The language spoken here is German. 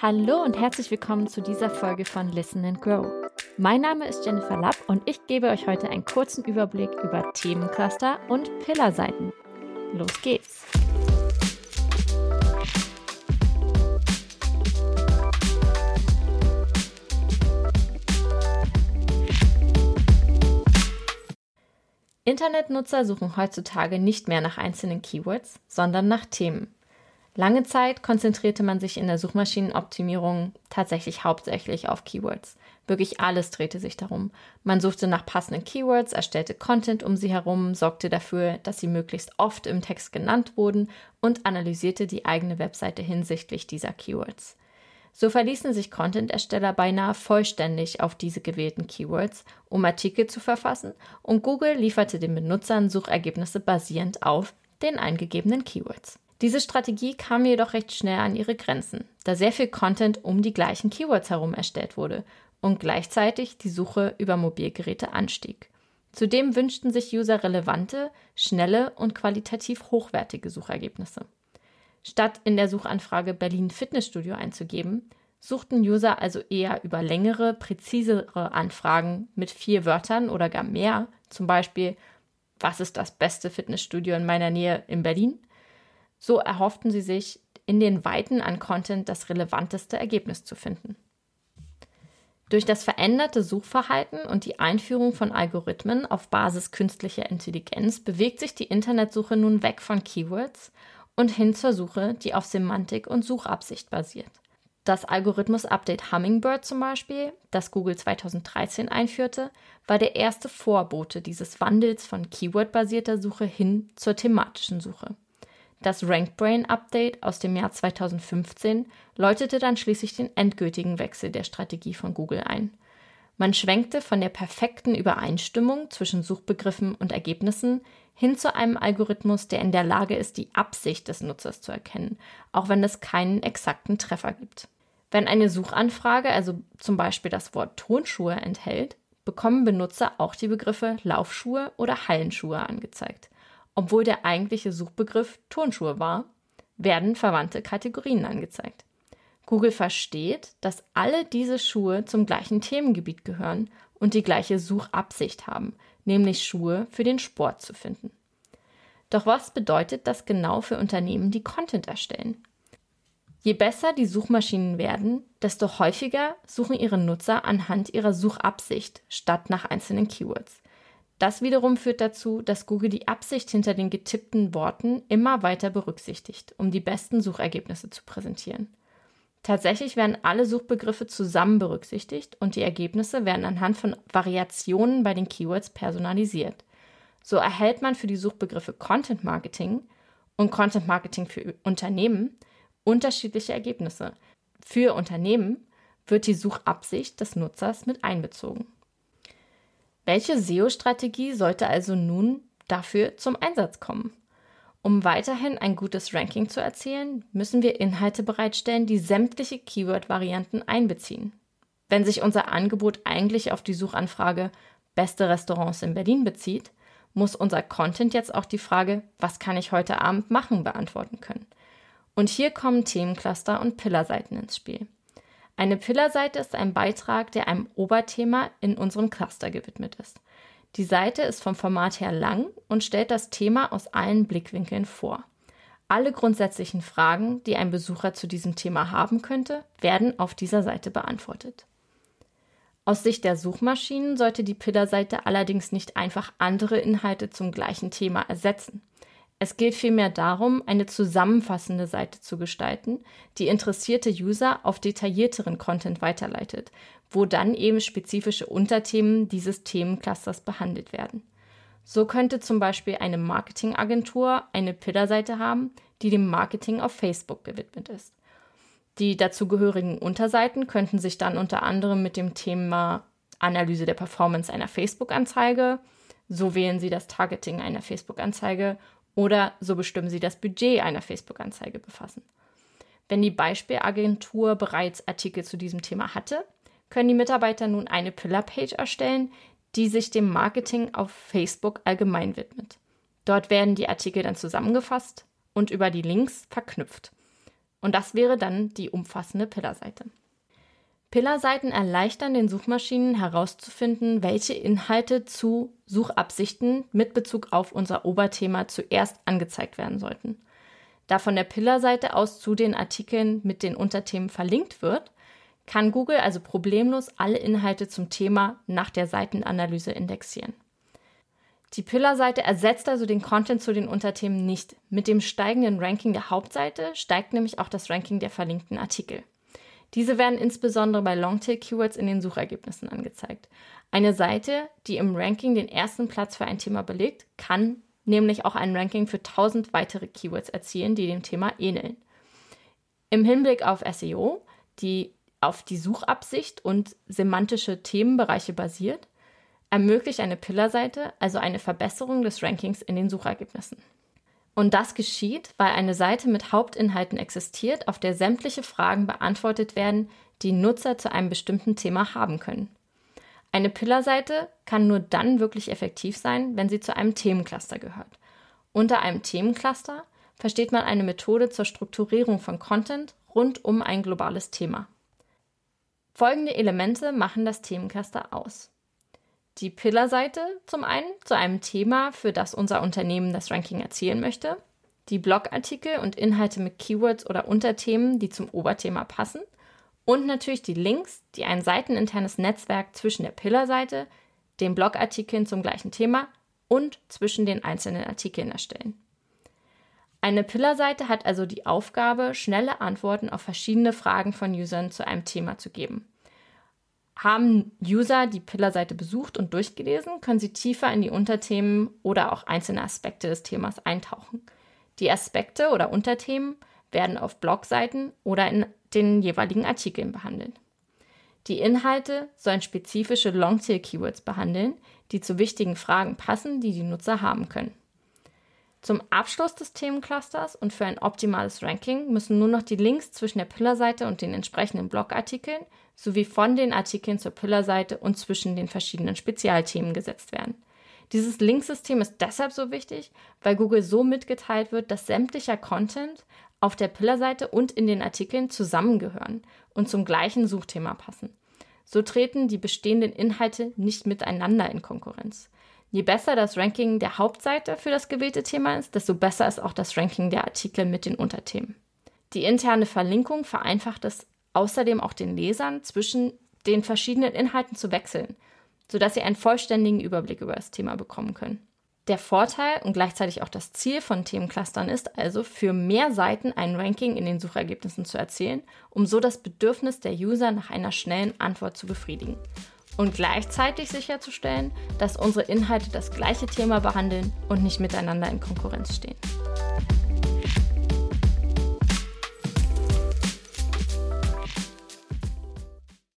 Hallo und herzlich willkommen zu dieser Folge von Listen and Grow. Mein Name ist Jennifer Lapp und ich gebe euch heute einen kurzen Überblick über Themencluster und Pillarseiten. Los geht's! Internetnutzer suchen heutzutage nicht mehr nach einzelnen Keywords, sondern nach Themen. Lange Zeit konzentrierte man sich in der Suchmaschinenoptimierung tatsächlich hauptsächlich auf Keywords. Wirklich alles drehte sich darum. Man suchte nach passenden Keywords, erstellte Content um sie herum, sorgte dafür, dass sie möglichst oft im Text genannt wurden und analysierte die eigene Webseite hinsichtlich dieser Keywords. So verließen sich Content-Ersteller beinahe vollständig auf diese gewählten Keywords, um Artikel zu verfassen, und Google lieferte den Benutzern Suchergebnisse basierend auf den eingegebenen Keywords. Diese Strategie kam jedoch recht schnell an ihre Grenzen, da sehr viel Content um die gleichen Keywords herum erstellt wurde und gleichzeitig die Suche über Mobilgeräte anstieg. Zudem wünschten sich User relevante, schnelle und qualitativ hochwertige Suchergebnisse. Statt in der Suchanfrage Berlin Fitnessstudio einzugeben, suchten User also eher über längere, präzisere Anfragen mit vier Wörtern oder gar mehr, zum Beispiel, was ist das beste Fitnessstudio in meiner Nähe in Berlin? So erhofften sie sich, in den Weiten an Content das relevanteste Ergebnis zu finden. Durch das veränderte Suchverhalten und die Einführung von Algorithmen auf Basis künstlicher Intelligenz bewegt sich die Internetsuche nun weg von Keywords und hin zur Suche, die auf Semantik und Suchabsicht basiert. Das Algorithmus-Update Hummingbird zum Beispiel, das Google 2013 einführte, war der erste Vorbote dieses Wandels von Keyword-basierter Suche hin zur thematischen Suche. Das RankBrain Update aus dem Jahr 2015 läutete dann schließlich den endgültigen Wechsel der Strategie von Google ein. Man schwenkte von der perfekten Übereinstimmung zwischen Suchbegriffen und Ergebnissen hin zu einem Algorithmus, der in der Lage ist, die Absicht des Nutzers zu erkennen, auch wenn es keinen exakten Treffer gibt. Wenn eine Suchanfrage also zum Beispiel das Wort Tonschuhe enthält, bekommen Benutzer auch die Begriffe Laufschuhe oder Hallenschuhe angezeigt. Obwohl der eigentliche Suchbegriff Turnschuhe war, werden verwandte Kategorien angezeigt. Google versteht, dass alle diese Schuhe zum gleichen Themengebiet gehören und die gleiche Suchabsicht haben, nämlich Schuhe für den Sport zu finden. Doch was bedeutet das genau für Unternehmen, die Content erstellen? Je besser die Suchmaschinen werden, desto häufiger suchen ihre Nutzer anhand ihrer Suchabsicht statt nach einzelnen Keywords. Das wiederum führt dazu, dass Google die Absicht hinter den getippten Worten immer weiter berücksichtigt, um die besten Suchergebnisse zu präsentieren. Tatsächlich werden alle Suchbegriffe zusammen berücksichtigt und die Ergebnisse werden anhand von Variationen bei den Keywords personalisiert. So erhält man für die Suchbegriffe Content Marketing und Content Marketing für Unternehmen unterschiedliche Ergebnisse. Für Unternehmen wird die Suchabsicht des Nutzers mit einbezogen. Welche SEO-Strategie sollte also nun dafür zum Einsatz kommen? Um weiterhin ein gutes Ranking zu erzielen, müssen wir Inhalte bereitstellen, die sämtliche Keyword-Varianten einbeziehen. Wenn sich unser Angebot eigentlich auf die Suchanfrage beste Restaurants in Berlin bezieht, muss unser Content jetzt auch die Frage, was kann ich heute Abend machen, beantworten können. Und hier kommen Themencluster und Pillarseiten ins Spiel. Eine Pillarseite ist ein Beitrag, der einem Oberthema in unserem Cluster gewidmet ist. Die Seite ist vom Format her lang und stellt das Thema aus allen Blickwinkeln vor. Alle grundsätzlichen Fragen, die ein Besucher zu diesem Thema haben könnte, werden auf dieser Seite beantwortet. Aus Sicht der Suchmaschinen sollte die Pillarseite allerdings nicht einfach andere Inhalte zum gleichen Thema ersetzen. Es geht vielmehr darum, eine zusammenfassende Seite zu gestalten, die interessierte User auf detaillierteren Content weiterleitet, wo dann eben spezifische Unterthemen dieses Themenclusters behandelt werden. So könnte zum Beispiel eine Marketingagentur eine Pillarseite haben, die dem Marketing auf Facebook gewidmet ist. Die dazugehörigen Unterseiten könnten sich dann unter anderem mit dem Thema Analyse der Performance einer Facebook-Anzeige, so wählen Sie das Targeting einer Facebook-Anzeige oder so bestimmen Sie das Budget einer Facebook-Anzeige befassen. Wenn die Beispielagentur bereits Artikel zu diesem Thema hatte, können die Mitarbeiter nun eine Pillar-Page erstellen, die sich dem Marketing auf Facebook allgemein widmet. Dort werden die Artikel dann zusammengefasst und über die Links verknüpft. Und das wäre dann die umfassende Pillarseite. Pillarseiten erleichtern den Suchmaschinen herauszufinden, welche Inhalte zu Suchabsichten mit Bezug auf unser Oberthema zuerst angezeigt werden sollten. Da von der Pillarseite aus zu den Artikeln mit den Unterthemen verlinkt wird, kann Google also problemlos alle Inhalte zum Thema nach der Seitenanalyse indexieren. Die Pillarseite ersetzt also den Content zu den Unterthemen nicht. Mit dem steigenden Ranking der Hauptseite steigt nämlich auch das Ranking der verlinkten Artikel. Diese werden insbesondere bei Longtail-Keywords in den Suchergebnissen angezeigt. Eine Seite, die im Ranking den ersten Platz für ein Thema belegt, kann nämlich auch ein Ranking für 1000 weitere Keywords erzielen, die dem Thema ähneln. Im Hinblick auf SEO, die auf die Suchabsicht und semantische Themenbereiche basiert, ermöglicht eine Pillarseite also eine Verbesserung des Rankings in den Suchergebnissen. Und das geschieht, weil eine Seite mit Hauptinhalten existiert, auf der sämtliche Fragen beantwortet werden, die Nutzer zu einem bestimmten Thema haben können. Eine Pillarseite kann nur dann wirklich effektiv sein, wenn sie zu einem Themencluster gehört. Unter einem Themencluster versteht man eine Methode zur Strukturierung von Content rund um ein globales Thema. Folgende Elemente machen das Themencluster aus die Pillarseite zum einen zu einem Thema, für das unser Unternehmen das Ranking erzielen möchte, die Blogartikel und Inhalte mit Keywords oder Unterthemen, die zum Oberthema passen und natürlich die Links, die ein seiteninternes Netzwerk zwischen der Pillarseite, den Blogartikeln zum gleichen Thema und zwischen den einzelnen Artikeln erstellen. Eine Pillarseite hat also die Aufgabe, schnelle Antworten auf verschiedene Fragen von Usern zu einem Thema zu geben. Haben User die Pillar-Seite besucht und durchgelesen, können sie tiefer in die Unterthemen oder auch einzelne Aspekte des Themas eintauchen. Die Aspekte oder Unterthemen werden auf Blogseiten oder in den jeweiligen Artikeln behandelt. Die Inhalte sollen spezifische Longtail-Keywords behandeln, die zu wichtigen Fragen passen, die die Nutzer haben können. Zum Abschluss des Themenclusters und für ein optimales Ranking müssen nur noch die Links zwischen der Pillarseite und den entsprechenden Blogartikeln sowie von den Artikeln zur Pillarseite und zwischen den verschiedenen Spezialthemen gesetzt werden. Dieses Linksystem ist deshalb so wichtig, weil Google so mitgeteilt wird, dass sämtlicher Content auf der Pillarseite und in den Artikeln zusammengehören und zum gleichen Suchthema passen. So treten die bestehenden Inhalte nicht miteinander in Konkurrenz. Je besser das Ranking der Hauptseite für das gewählte Thema ist, desto besser ist auch das Ranking der Artikel mit den Unterthemen. Die interne Verlinkung vereinfacht es außerdem auch den Lesern zwischen den verschiedenen Inhalten zu wechseln, sodass sie einen vollständigen Überblick über das Thema bekommen können. Der Vorteil und gleichzeitig auch das Ziel von Themenclustern ist also, für mehr Seiten ein Ranking in den Suchergebnissen zu erzielen, um so das Bedürfnis der User nach einer schnellen Antwort zu befriedigen und gleichzeitig sicherzustellen, dass unsere Inhalte das gleiche Thema behandeln und nicht miteinander in Konkurrenz stehen.